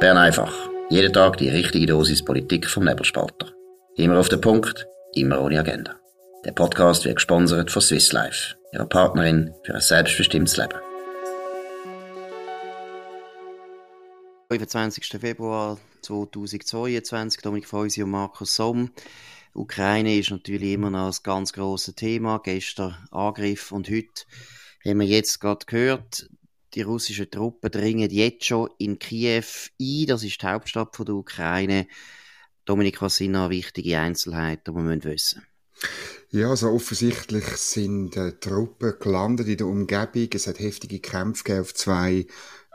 Bern einfach. Jeden Tag die richtige Dosis Politik vom Nebelspalter. Immer auf den Punkt, immer ohne Agenda. Der Podcast wird gesponsert von Swiss Life, ihrer Partnerin für ein selbstbestimmtes Leben. 25. Februar 2022, Dominik Feusi und Markus Somm. Ukraine ist natürlich immer noch ein ganz grosses Thema. Gestern Angriff und heute haben wir jetzt gerade gehört, die russischen Truppen dringen jetzt schon in Kiew ein. Das ist die Hauptstadt der Ukraine. Dominik, was sind noch wichtige Einzelheiten, die wir wissen ja, also offensichtlich sind äh, Truppen gelandet in der Umgebung. Es hat heftige Kämpfe auf zwei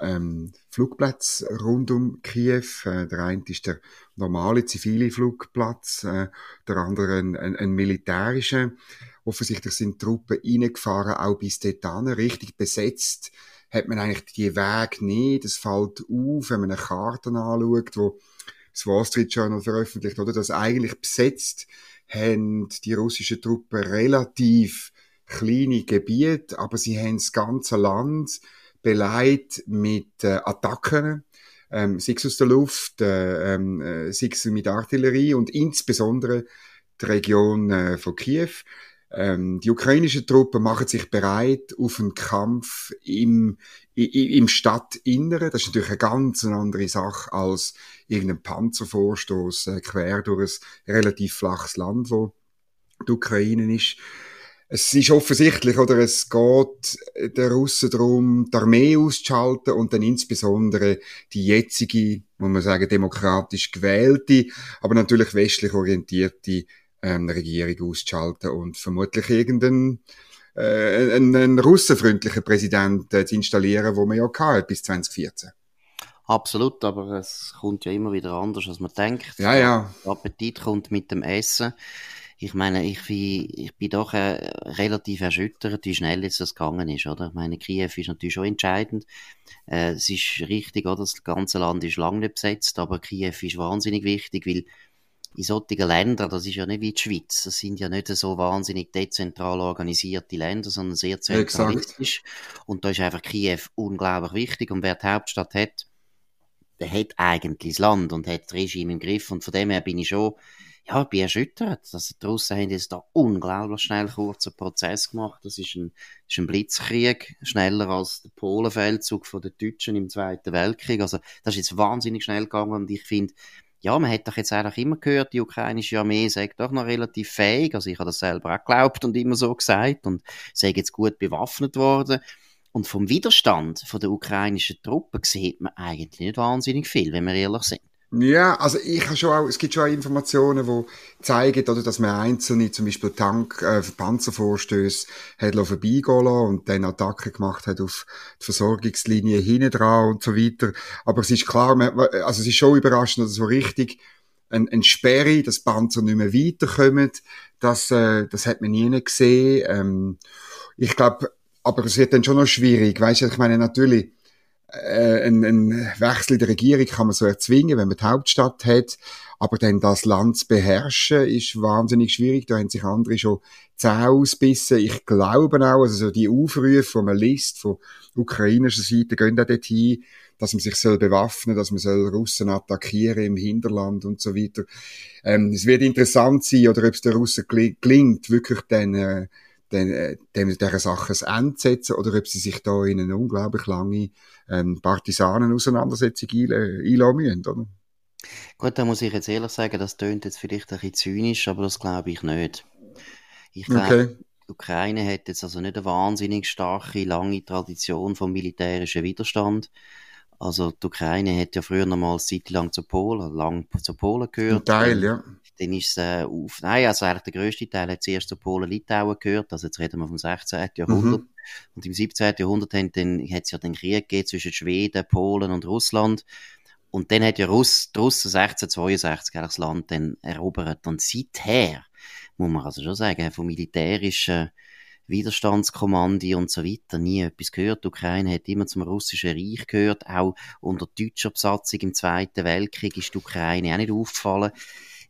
ähm, Flugplätzen rund um Kiew. Äh, der eine ist der normale zivile Flugplatz, äh, der andere ein, ein, ein militärischer. Offensichtlich sind Truppen reingefahren, auch bis dorthin, richtig besetzt hat man eigentlich die Weg nicht. Es fällt auf, wenn man eine Karte anschaut, wo das Wall Street Journal veröffentlicht, oder, dass eigentlich besetzt haben die russischen Truppen relativ kleine Gebiete, aber sie haben das ganze Land beleidigt mit äh, Attacken, ähm, sei es aus der Luft, äh, ähm, äh, sei es mit Artillerie und insbesondere die Region äh, von Kiew. Ähm, die ukrainischen Truppen machen sich bereit auf einen Kampf im, im Stadtinneren. Das ist natürlich eine ganz andere Sache als irgendein Panzervorstoß äh, quer durch ein relativ flaches Land, wo die Ukraine ist. Es ist offensichtlich, oder es geht der Russen darum, die Armee auszuschalten und dann insbesondere die jetzige, muss man sagen, demokratisch gewählte, aber natürlich westlich orientierte ähm, Regierung auszuschalten und vermutlich irgendeinen äh, einen, einen russenfreundlichen Präsidenten äh, zu installieren, wo man ja hatte bis 2014. Absolut, aber es kommt ja immer wieder anders, als man denkt. Ja, ja. Der Appetit kommt mit dem Essen. Ich meine, ich bin, ich bin doch äh, relativ erschüttert, wie schnell jetzt das gegangen ist, oder? Ich meine, Kiew ist natürlich schon entscheidend. Äh, es ist richtig, oder? Das ganze Land ist lange nicht besetzt, aber Kiew ist wahnsinnig wichtig, weil in solchen Ländern, das ist ja nicht wie die Schweiz, das sind ja nicht so wahnsinnig dezentral organisierte Länder, sondern sehr zentralistisch. Exakt. Und da ist einfach Kiew unglaublich wichtig. Und wer die Hauptstadt hat, der hat eigentlich das Land und hat das Regime im Griff. Und von dem her bin ich schon, ja, bin erschüttert. dass die Russen haben jetzt da unglaublich schnell kurzen Prozess gemacht. Das ist ein, das ist ein Blitzkrieg, schneller als der Polenfeldzug von den Deutschen im Zweiten Weltkrieg. Also, das ist jetzt wahnsinnig schnell gegangen und ich finde, ja, man hat doch jetzt eigentlich immer gehört, die ukrainische Armee sagt doch noch relativ fähig. Also ich habe das selber auch geglaubt und immer so gesagt und sei jetzt gut bewaffnet worden. Und vom Widerstand von der ukrainischen Truppen sieht man eigentlich nicht wahnsinnig viel, wenn wir ehrlich sind. Ja, also ich habe schon auch, es gibt schon auch Informationen, die zeigen, oder, dass man einzelne, zum Beispiel Tank, äh, Panzervorstöße hat vorbeigehen lassen und dann Attacken gemacht hat auf die Versorgungslinie hinten dran und so weiter. Aber es ist klar, man, also es ist schon überraschend, dass so richtig ein, ein Sperre, dass Panzer nicht mehr weiterkommen, das, äh, das hat man nie gesehen. Ähm, ich glaube, aber es wird dann schon noch schwierig, weißt du, ich meine, natürlich, äh, ein, ein Wechsel in der Regierung kann man so erzwingen, wenn man die Hauptstadt hat. Aber dann das Land zu beherrschen, ist wahnsinnig schwierig. Da haben sich andere schon Zähne ausbissen. Ich glaube auch, also so die Aufrufe, die man liest, von ukrainischer Seite, gehen auch dorthin, dass man sich soll bewaffnen, dass man soll Russen attackieren im Hinterland und so weiter. Ähm, es wird interessant sein, oder ob es den Russen gelingt, wirklich dann, äh, den, äh, dem, dieser Sache ein Ende setzen oder ob sie sich da in eine unglaublich lange ähm, Partisanenauseinandersetzung einlassen müssen, oder? Gut, da muss ich jetzt ehrlich sagen, das tönt jetzt vielleicht ein bisschen zynisch, aber das glaube ich nicht. Ich glaube, okay. die Ukraine hat jetzt also nicht eine wahnsinnig starke, lange Tradition vom militärischen Widerstand. Also die Ukraine hat ja früher noch mal eine Zeit lang zu Polen, lang zu Polen gehört. Ein Teil, ja. Dann ist es äh, auf, nein, also eigentlich der grösste Teil hat zuerst zu Polen-Litauen gehört, also jetzt reden wir vom 16. Jahrhundert. Mhm. Und im 17. Jahrhundert hat es ja den Krieg gegeben zwischen Schweden, Polen und Russland. Und dann hat ja Russ, die Russen 1662 das Land dann erobert. Und seither, muss man also schon sagen, vom militärischen Widerstandskommandi und so weiter nie etwas gehört. Die Ukraine hat immer zum russischen Reich gehört. Auch unter deutscher Besatzung im Zweiten Weltkrieg ist die Ukraine auch nicht aufgefallen.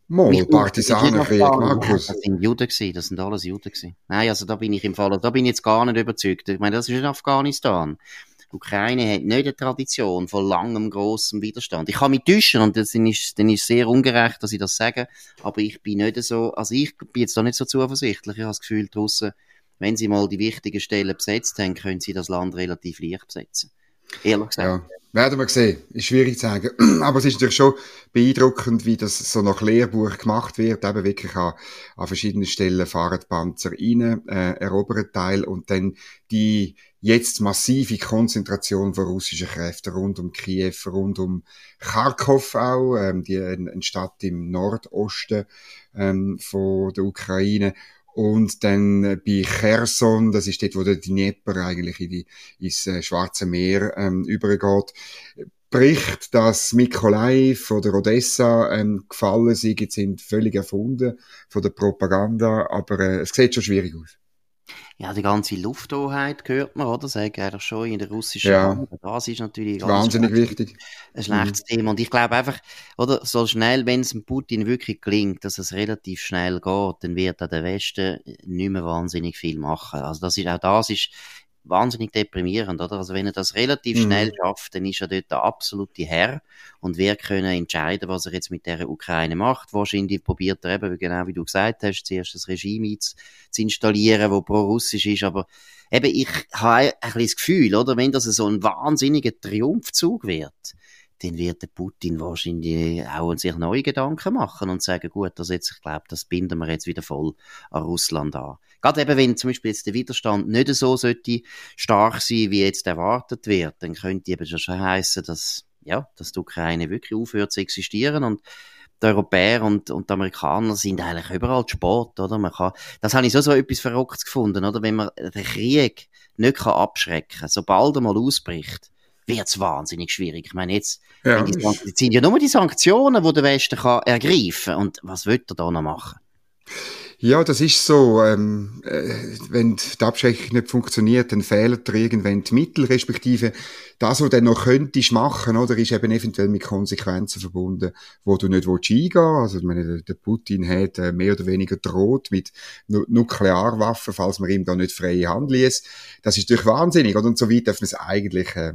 Mal, Partisanenkrieg, Markus. Das sind Juden gewesen, das sind alles Juden gewesen. Nein, also da bin ich im Fall, da bin ich jetzt gar nicht überzeugt. Ich meine, das ist in Afghanistan. Die Ukraine hat nicht eine Tradition von langem, grossem Widerstand. Ich kann mich täuschen und das ist, dann ist sehr ungerecht, dass ich das sage, aber ich bin nicht so, also ich bin jetzt da nicht so zuversichtlich. Ich habe das Gefühl, die Russen, wenn sie mal die wichtigen Stellen besetzt haben, können sie das Land relativ leicht besetzen. Ehrlich gesagt. Ja. Werden wir sehen. Ist schwierig zu sagen. Aber es ist natürlich schon beeindruckend, wie das so nach Lehrbuch gemacht wird. Eben wirklich an, an verschiedenen Stellen fahren die Panzer rein, äh, erobern Teil und dann die jetzt massive Konzentration von russischen Kräften rund um Kiew, rund um Kharkov auch, ähm, die, eine Stadt im Nordosten ähm, von der Ukraine und dann äh, bei Cherson, das ist dort, wo der Dnieper eigentlich in die, ins äh, Schwarze Meer ähm, übergeht, Bericht, dass Mykolaiv oder Odessa ähm, gefallen sind, sind völlig erfunden von der Propaganda, aber äh, es sieht schon schwierig aus. Ja, die ganze Lufthoheit gehört man, oder? Sag eigentlich schon in der russischen ja. Das ist natürlich wahnsinnig wichtig. Ein schlechtes mhm. Thema. Und ich glaube einfach, oder, so schnell, wenn es Putin wirklich gelingt, dass es relativ schnell geht, dann wird auch der Westen nicht mehr wahnsinnig viel machen. Also das ist, auch das ist wahnsinnig deprimierend, oder? Also wenn er das relativ mhm. schnell schafft, dann ist er dort der absolute Herr und wir können entscheiden, was er jetzt mit der Ukraine macht. Wahrscheinlich probiert er eben, genau wie du gesagt hast, zuerst das Regime zu, zu installieren, wo pro-russisch ist, aber eben ich habe ein bisschen das Gefühl, oder? Wenn das so ein wahnsinniger Triumphzug wird, dann wird der Putin wahrscheinlich auch sich neue Gedanken machen und sagen, gut, das jetzt, ich glaube, das binden wir jetzt wieder voll an Russland an. Gerade eben, wenn zum Beispiel jetzt der Widerstand nicht so sollte stark sein, wie jetzt erwartet wird, dann könnte eben schon heißen, dass, ja, dass die Ukraine wirklich aufhört zu existieren und die Europäer und, und die Amerikaner sind eigentlich überall Sport, oder? Man kann, das habe ich so, so etwas Verrücktes gefunden, oder? Wenn man den Krieg nicht abschrecken kann, sobald er mal ausbricht, wird es wahnsinnig schwierig. Ich meine, jetzt, ja. die, jetzt sind ja nur die Sanktionen, die der Westen kann ergreifen Und was wird er da noch machen? Ja, das ist so. Ähm, äh, wenn die Abschreckung nicht funktioniert, dann fehlen dir irgendwann die Mittel, respektive das, was du dann noch könntest machen, oder, ist eben eventuell mit Konsequenzen verbunden, wo du nicht willst eingehen Also, ich meine, der Putin hat äh, mehr oder weniger droht mit Nuklearwaffen, falls man ihm da nicht freie Hand ließ. Das ist natürlich wahnsinnig, oder? Und so weit darf man es eigentlich äh,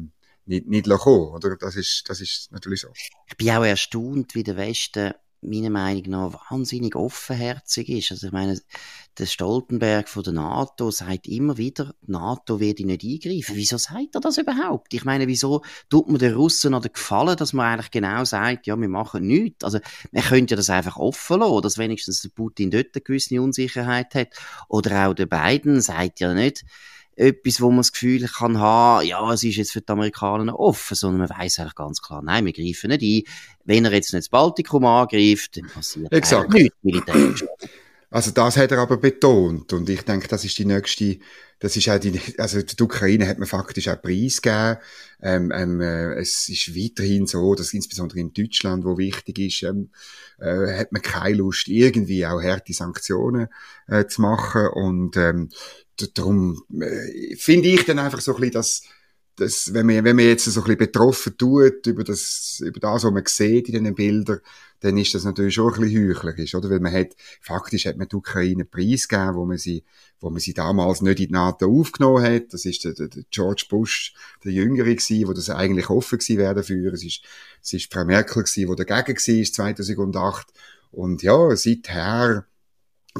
nicht, nicht kommen, oder? Das ist, das ist natürlich so. Ich bin auch erstaunt, wie der Westen meiner Meinung nach wahnsinnig offenherzig ist. Also ich meine, der Stoltenberg von der NATO sagt immer wieder, die NATO werde nicht eingreifen. Wieso sagt er das überhaupt? Ich meine, wieso tut man den Russen oder gefallen, dass man eigentlich genau sagt, ja, wir machen nichts? Also man könnte das einfach offen lassen, dass wenigstens der Putin dort eine gewisse Unsicherheit hat. Oder auch der Biden sagt ja nicht, etwas, wo man das Gefühl kann haben, ja, es ist jetzt für die Amerikaner offen, sondern man weiß eigentlich ganz klar, nein, wir greifen nicht ein. Wenn er jetzt nicht das Baltikum angreift, dann passiert Exakt. nichts militärisch. Also das hat er aber betont und ich denke, das ist die nächste, das ist auch die, also die Ukraine hat man faktisch auch Preis gegeben. Ähm, ähm, äh, es ist weiterhin so, dass insbesondere in Deutschland, wo wichtig ist, ähm, äh, hat man keine Lust, irgendwie auch harte Sanktionen äh, zu machen und ähm, darum äh, finde ich dann einfach so ein bisschen, dass, dass wenn, man, wenn man jetzt so ein bisschen betroffen tut über das, über das, was man sieht in den Bildern, dann ist das natürlich schon ein bisschen heuchlerisch, oder? Weil man hat, faktisch hat man die Ukraine preisgegeben, wo man sie, wo man sie damals nicht in die NATO aufgenommen hat. Das ist der, der, der George Bush, der Jüngere gewesen, wo das eigentlich offen gewesen wäre dafür. Es ist, es ist Frau Merkel gewesen, die dagegen war, 2008. Und ja, seither,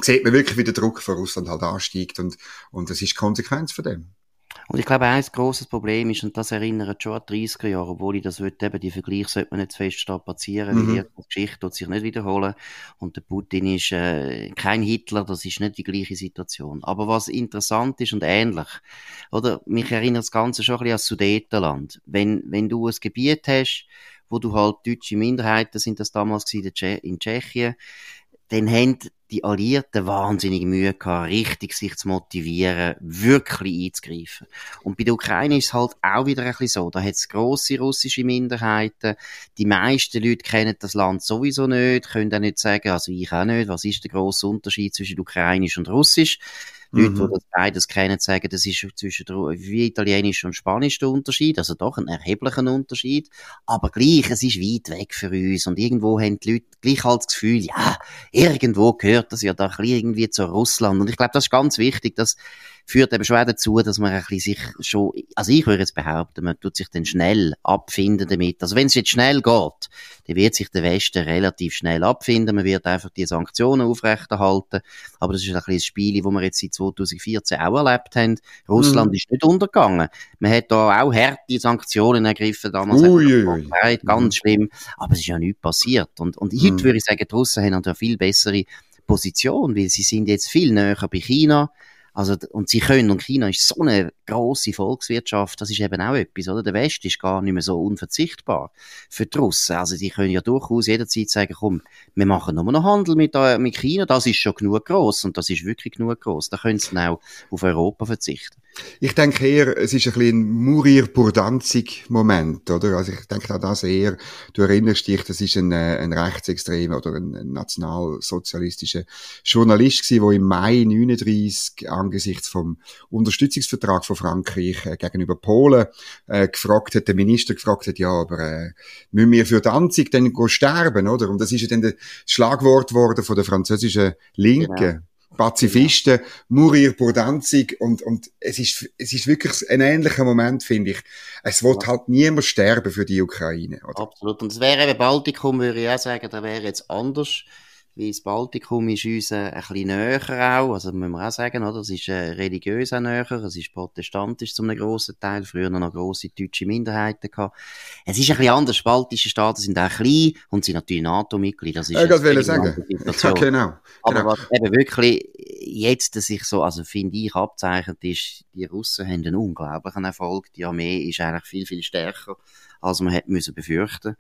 sieht man wirklich, wie der Druck von Russland halt ansteigt und, und das ist die Konsequenz von dem. Und ich glaube, ein grosses Problem ist, und das erinnert schon an die 30er Jahre, obwohl ich das will, eben, die Vergleiche sollte man nicht zu fest strapazieren, mhm. weil die Geschichte wird sich nicht wiederholen. Und der Putin ist äh, kein Hitler, das ist nicht die gleiche Situation. Aber was interessant ist und ähnlich, oder? Mich erinnert das Ganze schon ein bisschen an Sudetenland. Wenn, wenn du ein Gebiet hast, wo du halt deutsche Minderheiten sind das damals in Tschechien, dann haben die Alliierten wahnsinnig Mühe gehabt, richtig sich zu motivieren, wirklich einzugreifen. Und bei der Ukraine ist es halt auch wieder ein bisschen so. Da hat es grosse russische Minderheiten. Die meisten Leute kennen das Land sowieso nicht, können auch nicht sagen, also ich auch nicht, was ist der grosse Unterschied zwischen Ukrainisch und Russisch. Leute, mhm. die das beides kennen, sagen, das ist zwischen wie Italienisch und Spanisch der Unterschied, also doch ein erheblicher Unterschied, aber gleich, es ist weit weg für uns und irgendwo haben die Leute gleich halt das Gefühl, ja, irgendwo gehört das ja doch irgendwie zu Russland und ich glaube, das ist ganz wichtig, dass führt eben schon auch dazu, dass man ein bisschen sich schon, also ich würde jetzt behaupten, man tut sich dann schnell abfinden damit. Also wenn es jetzt schnell geht, dann wird sich der Westen relativ schnell abfinden. Man wird einfach die Sanktionen aufrechterhalten. Aber das ist ein bisschen das Spiel, das wir jetzt seit 2014 auch erlebt haben. Russland mm. ist nicht untergegangen. Man hat da auch harte Sanktionen ergriffen damals. Ui, ui. Ganz mhm. schlimm. Aber es ist ja nichts passiert. Und, und heute mm. würde ich sagen, die Russen haben eine viel bessere Position, weil sie sind jetzt viel näher bei China. Also, und sie können, und China ist so eine grosse Volkswirtschaft, das ist eben auch etwas, oder? Der Westen ist gar nicht mehr so unverzichtbar für die Russen. Also, die können ja durchaus jederzeit sagen, komm, wir machen nur noch Handel mit, äh, mit China, das ist schon genug groß und das ist wirklich genug groß. Da können sie dann auch auf Europa verzichten. Ich denke eher, es ist ein bisschen ein Murir Burdanzig-Moment, oder? Also ich denke auch das eher, du erinnerst dich, das ist ein, äh, ein rechtsextremer oder ein, ein nationalsozialistischer Journalist gewesen, der im Mai 39 angesichts vom Unterstützungsvertrag von Frankreich äh, gegenüber Polen äh, gefragt hat, der Minister gefragt hat, ja, aber äh, müssen wir für Danzig dann sterben, oder? Und das ist ja dann das Schlagwort worden von der französischen Linken. Genau. Pazifisten, Murir Burdanzig und, und es ist, es ist wirklich ein ähnlicher Moment, finde ich. Es wird ja. halt niemand sterben für die Ukraine, oder? Absolut. Und es wäre eben Baltikum, würde ich auch sagen, da wäre jetzt anders weil das Baltikum ist uns äh, ein bisschen näher auch, also müssen wir auch sagen, oder? Es ist äh, religiös auch näher, es ist protestantisch zum grossen Teil, früher noch grosse deutsche Minderheiten gehabt. Es ist ein bisschen anders, baltische Staaten sind auch klein und sind natürlich NATO-Mitglieder, das ist ja, sagen. Ja, genau. Aber genau. was eben wirklich jetzt sich so, also finde ich, abzeichnet ist, die Russen haben einen unglaublichen Erfolg, die Armee ist eigentlich viel, viel stärker, als man hätte müssen befürchten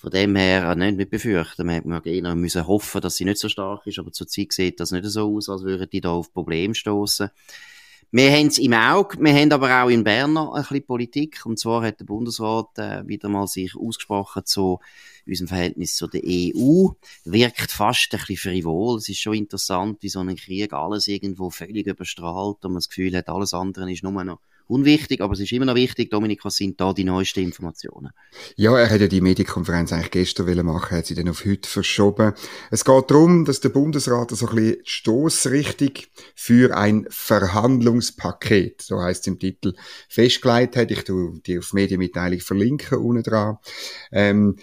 von dem her, nicht mit befürchten. Man hätte eher müssen hoffen, dass sie nicht so stark ist, aber zurzeit sieht das nicht so aus, als würden die da auf Probleme stoßen. Wir haben es im Auge, wir haben aber auch in Bern noch ein bisschen Politik. Und zwar hat der Bundesrat äh, wieder mal sich ausgesprochen zu unserem Verhältnis zu der EU. Wirkt fast ein bisschen frivol. Es ist schon interessant, wie so ein Krieg alles irgendwo völlig überstrahlt und man das Gefühl hat, alles andere ist nur noch unwichtig, aber es ist immer noch wichtig. Dominik, was sind da die neuesten Informationen? Ja, er hätte ja die Medienkonferenz eigentlich gestern machen, hat sie dann auf heute verschoben. Es geht darum, dass der Bundesrat so ein bisschen stoßrichtig für ein Verhandlungspaket, so heißt es im Titel, festgelegt hat. Ich tue die auf Medienmitteilung verlinken unten dran. Ähm,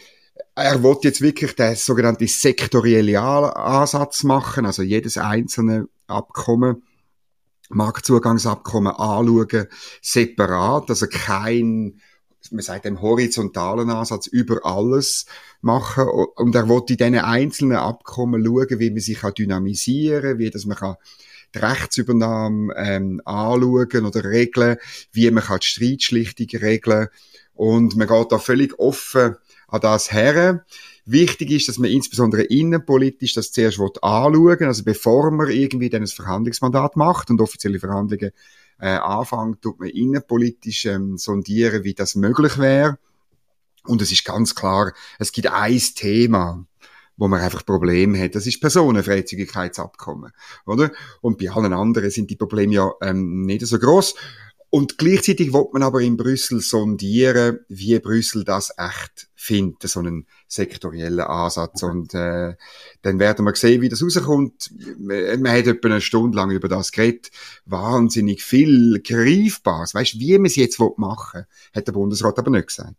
er wird jetzt wirklich den sogenannten sektorielle Ansatz machen, also jedes einzelne Abkommen Marktzugangsabkommen anschauen, separat, also kein, man sagt dem horizontalen Ansatz über alles machen. Und er will in diesen einzelnen Abkommen schauen, wie man sich dynamisieren kann, wie dass man kann die Rechtsübernahme ähm, anschauen oder regeln, wie man kann die Streitschlichtung regeln und man geht da völlig offen an das her. Wichtig ist, dass man insbesondere innenpolitisch das zuerst anschauen also bevor man irgendwie dann ein Verhandlungsmandat macht und offizielle Verhandlungen äh, anfängt, tut man innenpolitisch ähm, sondieren, wie das möglich wäre. Und es ist ganz klar, es gibt ein Thema, wo man einfach Probleme hat. Das ist Personenfreizügigkeitsabkommen, oder? Und bei allen anderen sind die Probleme ja ähm, nicht so groß. Und gleichzeitig wird man aber in Brüssel sondieren, wie Brüssel das echt findet, so einen sektoriellen Ansatz. Und äh, dann werden wir sehen, wie das rauskommt. Man hat etwa eine Stunde lang über das geredet. Wahnsinnig viel Greifbares. Weißt du, wie man es jetzt machen will, hat der Bundesrat aber nicht gesagt.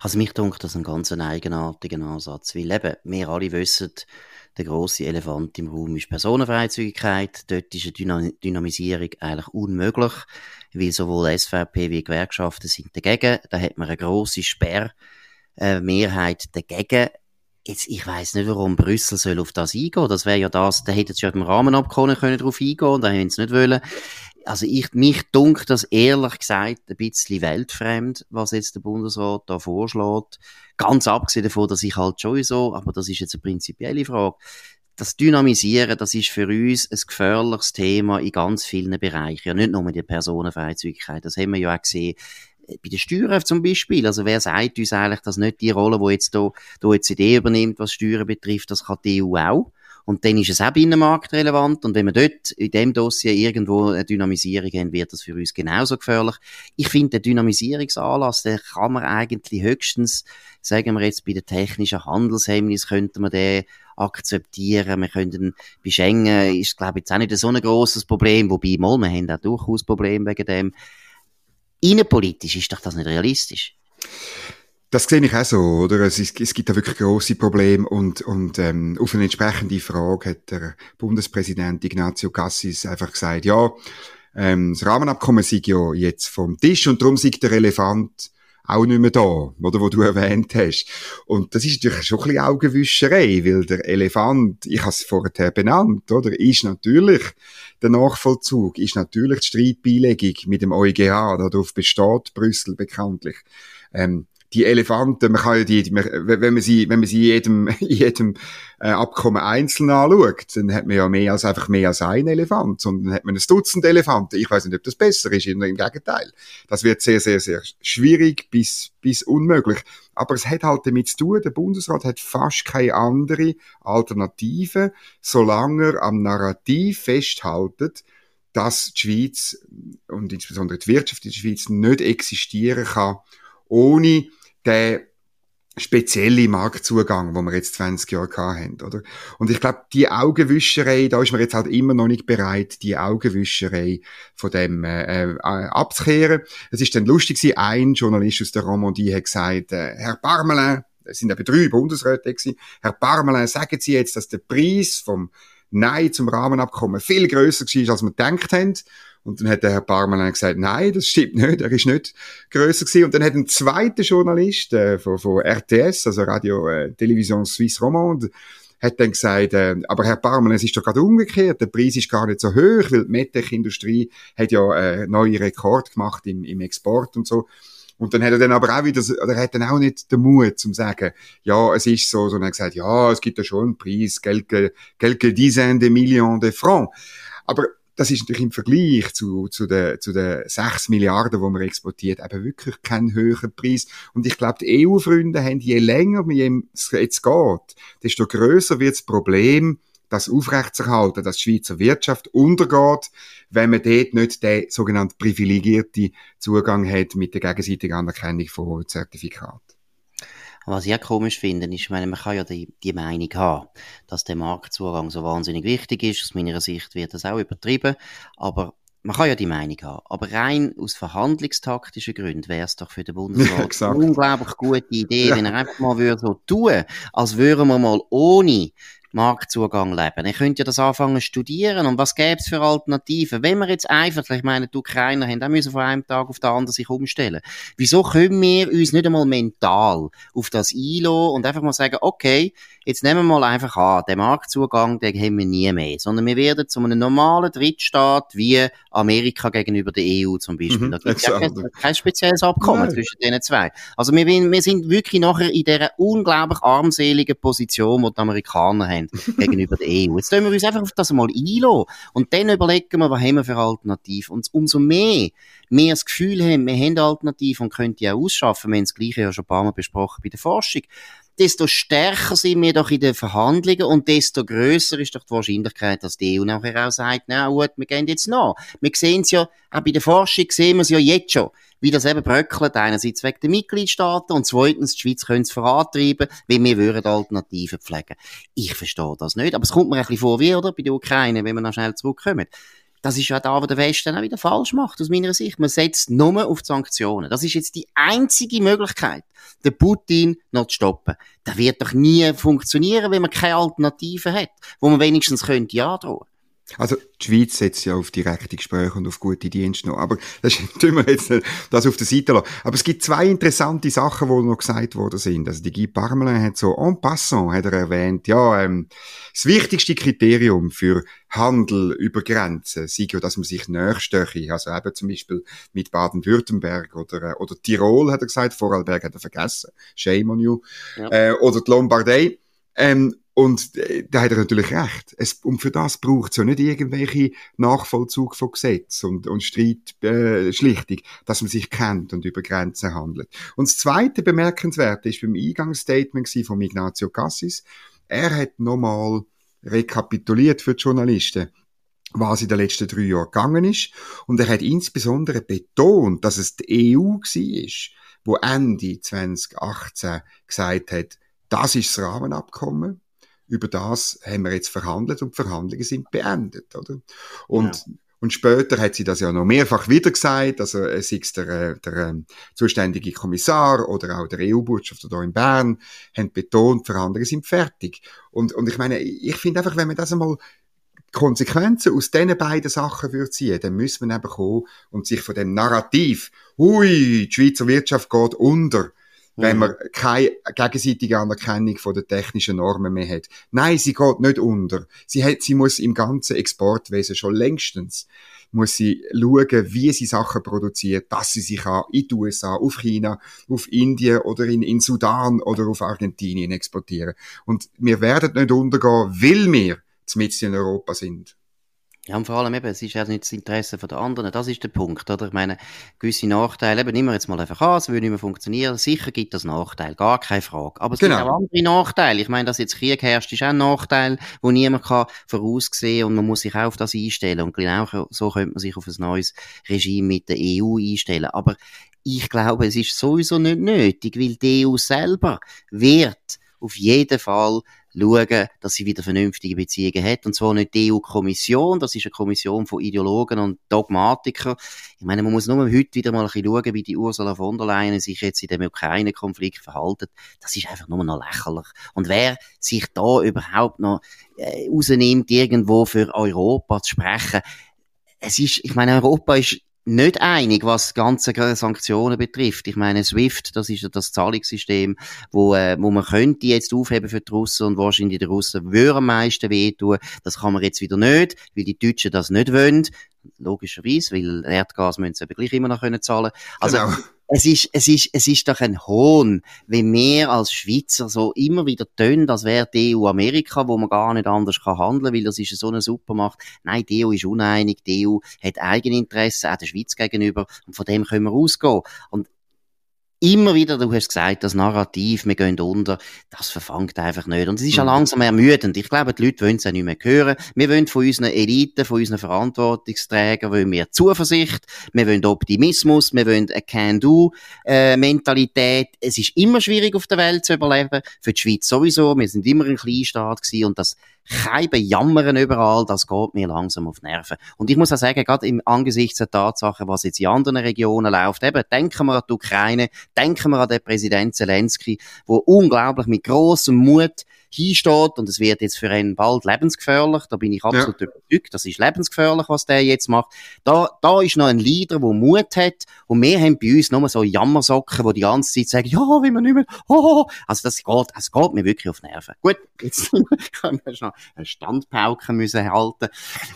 Also mich denkt das ein ganz eigenartiger Ansatz, weil eben, wir alle wissen, der große Elefant im Raum ist Personenfreizügigkeit. Dort ist eine Dynamisierung eigentlich unmöglich, weil sowohl SVP wie Gewerkschaften sind dagegen. Da hat man eine große Sperrmehrheit dagegen. Jetzt, ich weiß nicht, warum Brüssel soll auf das eingehen. Das wäre ja das, da hätten sie ja im Rahmenabkommen können drauf eingehen, da haben sie nicht wollen also ich, mich dunkt das ehrlich gesagt ein bisschen weltfremd, was jetzt der Bundesrat da vorschlägt. Ganz abgesehen davon, dass ich halt schon so, aber das ist jetzt eine prinzipielle Frage. Das Dynamisieren, das ist für uns ein gefährliches Thema in ganz vielen Bereichen. Ja, nicht nur mit der Personenfreizügigkeit. Das haben wir ja auch gesehen äh, bei den Steuern zum Beispiel. Also wer sagt uns eigentlich, dass nicht die Rolle, die jetzt hier die OECD übernimmt, was Steuern betrifft, das kann die EU auch. Und dann ist es auch binnenmarktrelevant. Und wenn wir dort in dem Dossier irgendwo eine Dynamisierung haben, wird das für uns genauso gefährlich. Ich finde, der Dynamisierungsanlass, den kann man eigentlich höchstens, sagen wir jetzt bei den technischen Handelshemmnis, könnte man den akzeptieren. Wir können bei Schengen ist, glaube ich, jetzt auch nicht so ein grosses Problem, wobei mal, wir haben auch durchaus Probleme wegen dem. Innenpolitisch ist doch das nicht realistisch. Das sehe ich auch so, oder? Es, ist, es gibt da wirklich große Probleme und, und ähm, auf eine entsprechende Frage hat der Bundespräsident Ignazio Cassis einfach gesagt, ja, ähm, das Rahmenabkommen sei ja jetzt vom Tisch und darum sei der Elefant auch nicht mehr da, oder, wo du erwähnt hast. Und das ist natürlich schon ein bisschen Augenwischerei, weil der Elefant, ich habe es vorher benannt, oder, ist natürlich der Nachvollzug, ist natürlich die Streitbeilegung mit dem EuGH, darauf besteht Brüssel bekanntlich. Ähm, die Elefanten, man kann ja die, wenn man sie, wenn man sie jedem, jedem äh, Abkommen einzeln anschaut, dann hat man ja mehr als einfach mehr als ein Elefant, sondern hat man ein Dutzend Elefanten. Ich weiß nicht, ob das besser ist, im Gegenteil. Das wird sehr, sehr, sehr schwierig bis, bis unmöglich. Aber es hat halt damit zu tun, der Bundesrat hat fast keine andere Alternative, solange er am Narrativ festhaltet, dass die Schweiz und insbesondere die Wirtschaft in der Schweiz nicht existieren kann, ohne der spezielle Marktzugang, wo wir jetzt 20 Jahre haben, oder? Und ich glaube, die Augenwischerei, da ist man jetzt halt immer noch nicht bereit, die Augenwischerei von dem äh, äh, abzukehren. Es ist dann lustig gewesen, ein Journalist aus der Romandie hat gesagt, äh, Herr Parmelin, es sind eben drei Bundesräte gewesen, Herr Parmelin, sagen Sie jetzt, dass der Preis vom Nein zum Rahmenabkommen viel größer war, als wir gedacht haben. Und dann hat der Herr Parmelin gesagt, nein, das stimmt nicht, er ist nicht grösser gewesen. Und dann hat ein zweiter Journalist äh, von, von RTS, also Radio äh, Television Suisse Romande, hat dann gesagt, äh, aber Herr Parmelin, es ist doch gerade umgekehrt, der Preis ist gar nicht so hoch, weil die Medtech-Industrie hat ja äh, neue Rekord gemacht im, im Export und so. Und dann hat er dann aber auch wieder, oder hat dann auch nicht den Mut zum sagen, ja, es ist so, sondern er hat gesagt, ja, es gibt ja schon einen Preis, quelques, quelques dizaines de millions de francs. Aber das ist natürlich im Vergleich zu, zu den, zu den 6 Milliarden, die man exportiert, eben wirklich kein höherer Preis. Und ich glaube, die EU-Freunde haben, je länger es jetzt geht, desto größer wird das Problem, das aufrechtzuerhalten, dass die Schweizer Wirtschaft untergeht, wenn man dort nicht den sogenannten privilegierten Zugang hat mit der gegenseitigen Anerkennung von Zertifikaten. Was ich auch komisch finde, ist, ich meine, man kann ja die, die Meinung haben, dass der Marktzugang so wahnsinnig wichtig ist. Aus meiner Sicht wird das auch übertrieben. Aber man kann ja die Meinung haben. Aber rein aus verhandlungstaktischen Gründen wäre es doch für den Bundesrat ja, eine unglaublich gute Idee, ja. wenn er einfach mal würde so tun, als würden wir mal ohne Marktzugang leben. Ich könnte ja das anfangen zu studieren und was gäbe es für Alternativen? Wenn wir jetzt einfach, ich meine, die Ukrainer haben auch müssen von einem Tag auf den anderen sich umstellen. Wieso können wir uns nicht einmal mental auf das einlassen und einfach mal sagen, okay, jetzt nehmen wir mal einfach an, den Marktzugang, den haben wir nie mehr, sondern wir werden zu einem normalen Drittstaat wie Amerika gegenüber der EU zum Beispiel. Mhm, da gibt es ja kein, kein, spezielles Abkommen Nein. zwischen den zwei. Also wir, wir sind wirklich nachher in dieser unglaublich armseligen Position, die die Amerikaner haben gegenüber der EU. Jetzt tun wir uns einfach auf das mal einlassen und dann überlegen wir, was haben wir für Alternativen. Und umso mehr wir das Gefühl haben, wir haben Alternativen und können die auch ausschaffen, wir haben das Gleiche ja schon ein paar Mal besprochen bei der Forschung, desto stärker sind wir doch in den Verhandlungen und desto größer ist doch die Wahrscheinlichkeit, dass die EU nachher auch sagt, na gut, wir gehen jetzt nach. Wir sehen es ja, auch bei der Forschung sehen wir es ja jetzt schon, wie das eben bröckelt, einerseits wegen der Mitgliedstaaten und zweitens, die Schweiz könnte es vorantreiben, weil wir würden Alternativen pflegen. Ich verstehe das nicht, aber es kommt mir ein bisschen vor wie, oder, bei der Ukraine, wenn wir noch schnell zurückkommen. Das ist ja da, wo der Westen auch wieder falsch macht, aus meiner Sicht. Man setzt nur auf die Sanktionen. Das ist jetzt die einzige Möglichkeit, den Putin noch zu stoppen. Das wird doch nie funktionieren, wenn man keine Alternative hat, wo man wenigstens könnte ja drohen. Also, die Schweiz setzt ja auf direkte Gespräche und auf gute Dienste noch. Aber das tun wir jetzt das auf der Seite lassen. Aber es gibt zwei interessante Sachen, die noch gesagt worden sind. Also, die Guy Parmelin hat so en passant, hat er erwähnt, ja, ähm, das wichtigste Kriterium für Handel über Grenzen sei ja, dass man sich nähersteche. Also eben zum Beispiel mit Baden-Württemberg oder, äh, oder Tirol, hat er gesagt. Vorarlberg hat er vergessen. Shame on you. Ja. Äh, oder die Lombardei. Ähm, und äh, da hat er natürlich recht. Es, und für das braucht es ja nicht irgendwelche Nachvollzug von Gesetz und, und Streitschlichtung, äh, dass man sich kennt und über Grenzen handelt. Und das zweite bemerkenswerte ist beim Eingangsstatement von Ignazio Cassis. Er hat nochmal rekapituliert für die Journalisten, was in den letzten drei Jahren gegangen ist. Und er hat insbesondere betont, dass es die EU war, wo Ende 2018 gesagt hat, das ist das Rahmenabkommen. Über das haben wir jetzt verhandelt und die Verhandlungen sind beendet, oder? Und ja. Und später hat sie das ja noch mehrfach wieder gesagt, also äh, sei es der, äh, der äh, zuständige Kommissar oder auch der EU-Botschafter hier in Bern, haben betont, Verhandlungen sind fertig. Und, und ich meine, ich finde einfach, wenn man das einmal Konsequenzen aus diesen beiden Sachen würde ziehen, dann müssen wir eben kommen und sich von dem Narrativ, hui, die Schweizer Wirtschaft geht unter, wenn man keine gegenseitige Anerkennung von den technischen Normen mehr hat. Nein, sie geht nicht unter. Sie hat, sie muss im ganzen Exportwesen schon längstens muss sie schauen, wie sie Sachen produziert, dass sie sich auch in die USA, auf China, auf Indien oder in, in Sudan oder auf Argentinien exportieren. Und wir werden nicht untergehen, weil wir mitten in Europa sind. Ja, und vor allem eben, es ist ja nicht das Interesse der anderen. Das ist der Punkt, oder? Ich meine, gewisse Nachteile, eben, nehmen wir jetzt mal einfach an, es würde nicht mehr funktionieren. Sicher gibt es Nachteile, gar keine Frage. Aber es genau. gibt auch andere Nachteile. Ich meine, dass jetzt Krieg herrscht, ist auch ein Nachteil, wo niemand kann voraussehen und man muss sich auch auf das einstellen. Und genau so könnte man sich auf ein neues Regime mit der EU einstellen. Aber ich glaube, es ist sowieso nicht nötig, weil die EU selber wird auf jeden Fall schauen, dass sie wieder vernünftige Beziehungen hat. Und zwar nicht die EU-Kommission, das ist eine Kommission von Ideologen und Dogmatikern. Ich meine, man muss nur heute wieder mal ein bisschen schauen, wie die Ursula von der Leyen sich jetzt in dem Ukraine-Konflikt verhalten. Das ist einfach nur noch lächerlich. Und wer sich da überhaupt noch äh, rausnimmt, irgendwo für Europa zu sprechen, es ist, ich meine, Europa ist nicht einig, was ganze Sanktionen betrifft. Ich meine, SWIFT, das ist ja das Zahlungssystem, wo, äh, wo man könnte jetzt aufheben für die Russen und wahrscheinlich die Russen würden am meisten wehtun. Das kann man jetzt wieder nicht, weil die Deutschen das nicht wollen. Logischerweise, weil Erdgas müssen sie aber gleich immer noch können zahlen. Also, genau es ist, es ist, es ist doch ein Hohn, wenn wir als Schweizer so immer wieder tönen, als wäre die EU Amerika, wo man gar nicht anders kann handeln, weil das ist so eine Supermacht. Nein, die EU ist uneinig, die EU hat Eigeninteressen, auch der Schweiz gegenüber, und von dem können wir ausgehen. Und immer wieder, du hast gesagt, das Narrativ, wir gehen unter, das verfangt einfach nicht. Und es ist ja mhm. langsam ermüdend. Ich glaube, die Leute wollen es ja nicht mehr hören. Wir wollen von unseren Eliten, von unseren Verantwortungsträgern, wollen wir Zuversicht, wir wollen Optimismus, wir wollen eine Can-Do-Mentalität. Es ist immer schwierig, auf der Welt zu überleben. Für die Schweiz sowieso. Wir sind immer ein Kleinstaat gewesen und das Keiben jammern überall, das geht mir langsam auf Nerven. Und ich muss auch sagen, gerade im Angesichts der Tatsache, was jetzt in anderen Regionen läuft, eben, denken wir an die Ukraine, denken wir an den Präsident Zelensky, wo unglaublich mit großem Mut hinsteht und es wird jetzt für ihn bald lebensgefährlich, da bin ich absolut ja. überzeugt, das ist lebensgefährlich, was der jetzt macht. Da, da ist noch ein Leader, der Mut hat und wir haben bei uns nur so Jammersocken, die die ganze Zeit sagen, ja, wie man nicht mehr, oh, also das geht, es geht mir wirklich auf Nerven. Gut, jetzt haben wir schon eine Standpauke müssen halten.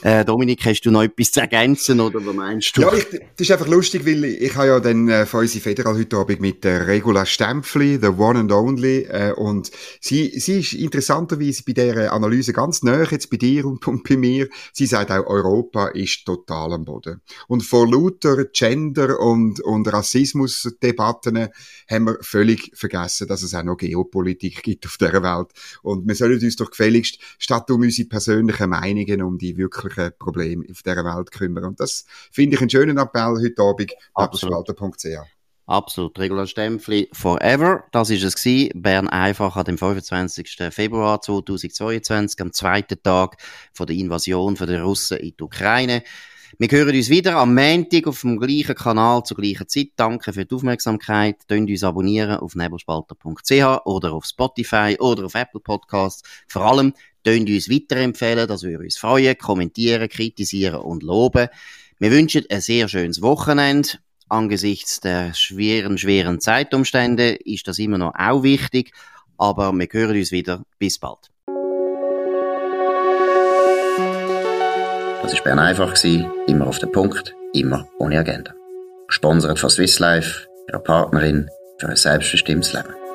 Äh, Dominik, hast du noch etwas zu ergänzen oder was meinst du? Ja, ich, das ist einfach lustig, weil ich habe ja dann äh, von unserer Federal heute Abend mit der Regula Stempfli, the one and only, äh, und sie, sie ist interessanterweise bei dieser Analyse ganz nah jetzt bei dir und, und bei mir. Sie sagt auch, Europa ist total am Boden. Und vor lauter Gender- und, und Rassismusdebatten haben wir völlig vergessen, dass es auch noch Geopolitik gibt auf dieser Welt. Und wir sollen uns doch gefälligst, statt um unsere persönlichen Meinungen, um die wirklichen Probleme auf dieser Welt kümmern. Und das finde ich einen schönen Appell heute Abend, abspalter.ch. Absolut. Regula Stempfli forever. Das ist es gewesen. Bern einfach an dem 25. Februar 2022, am zweiten Tag von der Invasion der Russen in die Ukraine. Wir hören uns wieder am Montag auf dem gleichen Kanal zur gleichen Zeit. Danke für die Aufmerksamkeit. Könnt uns abonnieren auf nebelspalter.ch oder auf Spotify oder auf Apple Podcasts. Vor allem könnt uns weiterempfehlen, dass wir uns freuen, kommentieren, kritisieren und loben. Wir wünschen ein sehr schönes Wochenende angesichts der schweren, schweren Zeitumstände ist das immer noch auch wichtig. Aber wir hören uns wieder. Bis bald. Das war Bern einfach, immer auf den Punkt, immer ohne Agenda. Gesponsert von Swiss Life, ihrer Partnerin für ein selbstbestimmtes Leben.